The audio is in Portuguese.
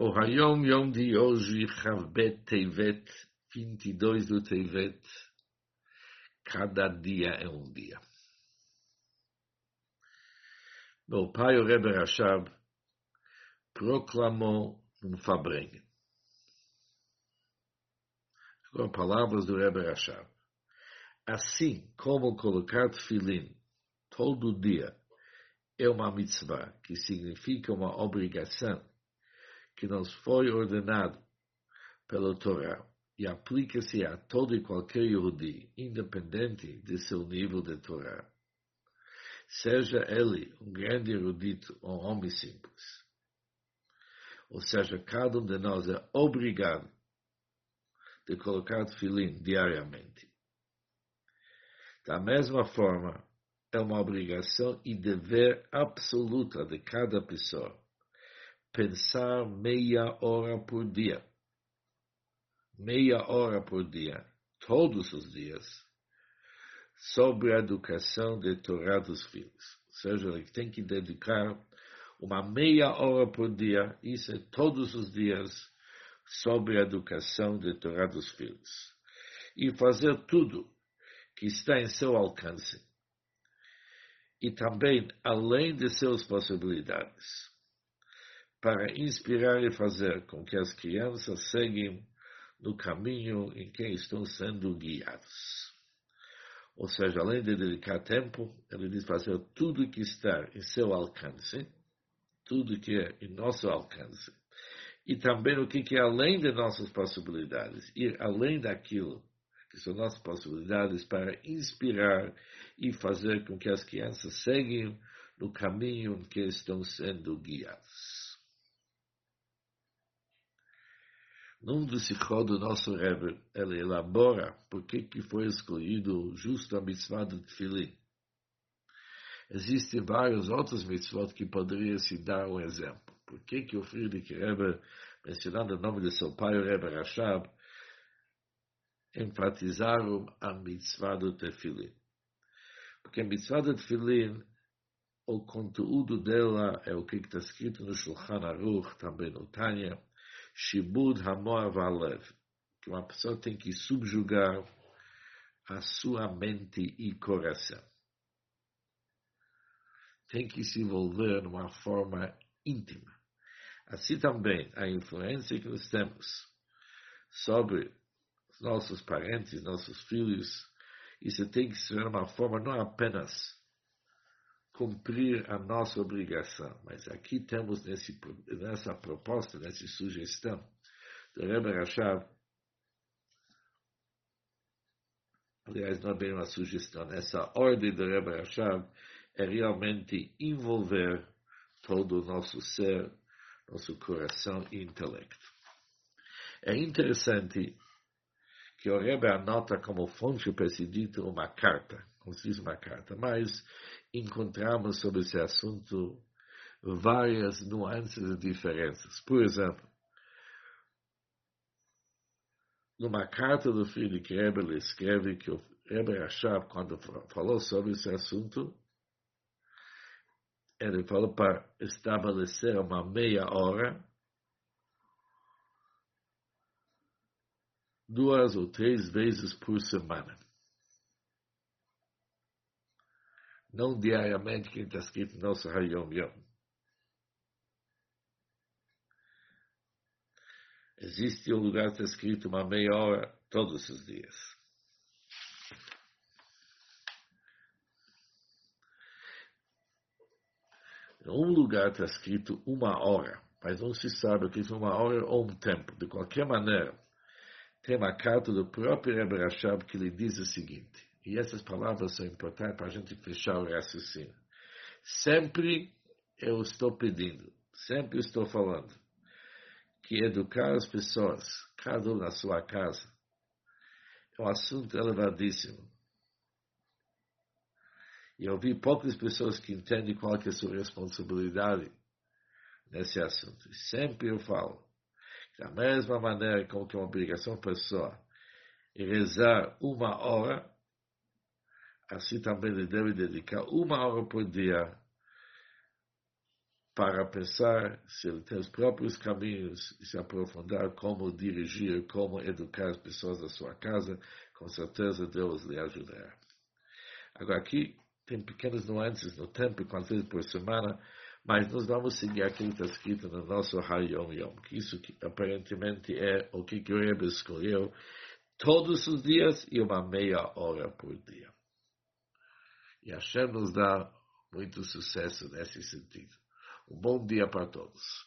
O Hayom Yom de hoje, Chavbet Tevet, 22 do Tevet, cada dia é um dia. Meu pai, o Rebbe Rashab, proclamou um Fabrengen. Com palavras do Rebbe Rashab. Assim como colocar filin todo dia é uma mitzvah, que significa uma obrigação, que nos foi ordenado pela Torá e aplica-se a todo e qualquer Yehudi, independente de seu nível de Torá. Seja ele um grande erudito ou um homem simples. Ou seja, cada um de nós é obrigado de colocar filim diariamente. Da mesma forma, é uma obrigação e dever absoluta de cada pessoa pensar meia hora por dia. Meia hora por dia, todos os dias, sobre a educação de Torá dos filhos. Ou seja, ele tem que dedicar uma meia hora por dia, isso é todos os dias, sobre a educação de Torá dos filhos. E fazer tudo que está em seu alcance. E também além de suas possibilidades para inspirar e fazer com que as crianças seguem no caminho em que estão sendo guiados. Ou seja, além de dedicar tempo, ele diz fazer tudo que está em seu alcance, tudo que é em nosso alcance, e também o que é além de nossas possibilidades, ir além daquilo que são nossas possibilidades para inspirar e fazer com que as crianças seguem no caminho em que estão sendo guiados. Num sikhot do nosso Rebbe, ele elabora por que, que foi escolhido justo a mitzvah do Tfilin. Existem vários outros mitzvot que poderiam se dar um exemplo. Por que, que o Friedrich Rebbe, mencionando o nome de seu pai, o Rebbe Rashab, enfatizaram a mitzvah do Tefilin? Porque a mitzvah do Tefilin, o conteúdo dela é o que está escrito no Shulchan Aruch, também no Tanya, Shibud Hamor Valev, que uma pessoa tem que subjugar a sua mente e coração. Tem que se envolver de uma forma íntima. Assim também a influência que nós temos sobre nossos parentes, nossos filhos, isso tem que ser uma forma não apenas cumprir a nossa obrigação. Mas aqui temos nesse, nessa proposta, nessa sugestão do Rebbe Rashab, aliás, não é bem uma sugestão, essa ordem do Rebbe Rashab é realmente envolver todo o nosso ser, nosso coração e intelecto. É interessante que o Rebbe anota como fonte para esse dito uma carta, diz uma carta, mas encontramos sobre esse assunto várias nuances e diferenças. Por exemplo, numa carta do Friedrich Rebbe, ele escreve que o Rebbe Rashab, quando falou sobre esse assunto, ele falou para estabelecer uma meia hora, duas ou três vezes por semana. Não diariamente, que está escrito no nosso Hayom Yom. Existe um lugar que está escrito uma meia hora todos os dias. Um lugar está escrito uma hora, mas não se sabe o que é uma hora ou um tempo. De qualquer maneira, tem uma carta do próprio Rebbe Rashab que lhe diz o seguinte: e essas palavras são importantes para a gente fechar o raciocínio. Sempre eu estou pedindo, sempre estou falando, que educar as pessoas, cada um na sua casa, é um assunto elevadíssimo. E eu vi poucas pessoas que entendem qual é a sua responsabilidade nesse assunto. Sempre eu falo, da mesma maneira como que é uma obrigação pessoa rezar uma hora, assim também ele deve dedicar uma hora por dia para pensar se ele tem os próprios caminhos e se aprofundar como dirigir, como educar as pessoas da sua casa, com certeza Deus lhe ajudará. Agora aqui tem pequenas nuances no tempo, quantas vezes por semana, mas nós vamos seguir aquilo que está escrito no nosso Hayom Yom, que isso que aparentemente é o que o Rebbe escolheu todos os dias e uma meia hora por dia. E Hashem nos dá muito sucesso nesse sentido. Um bom dia para todos.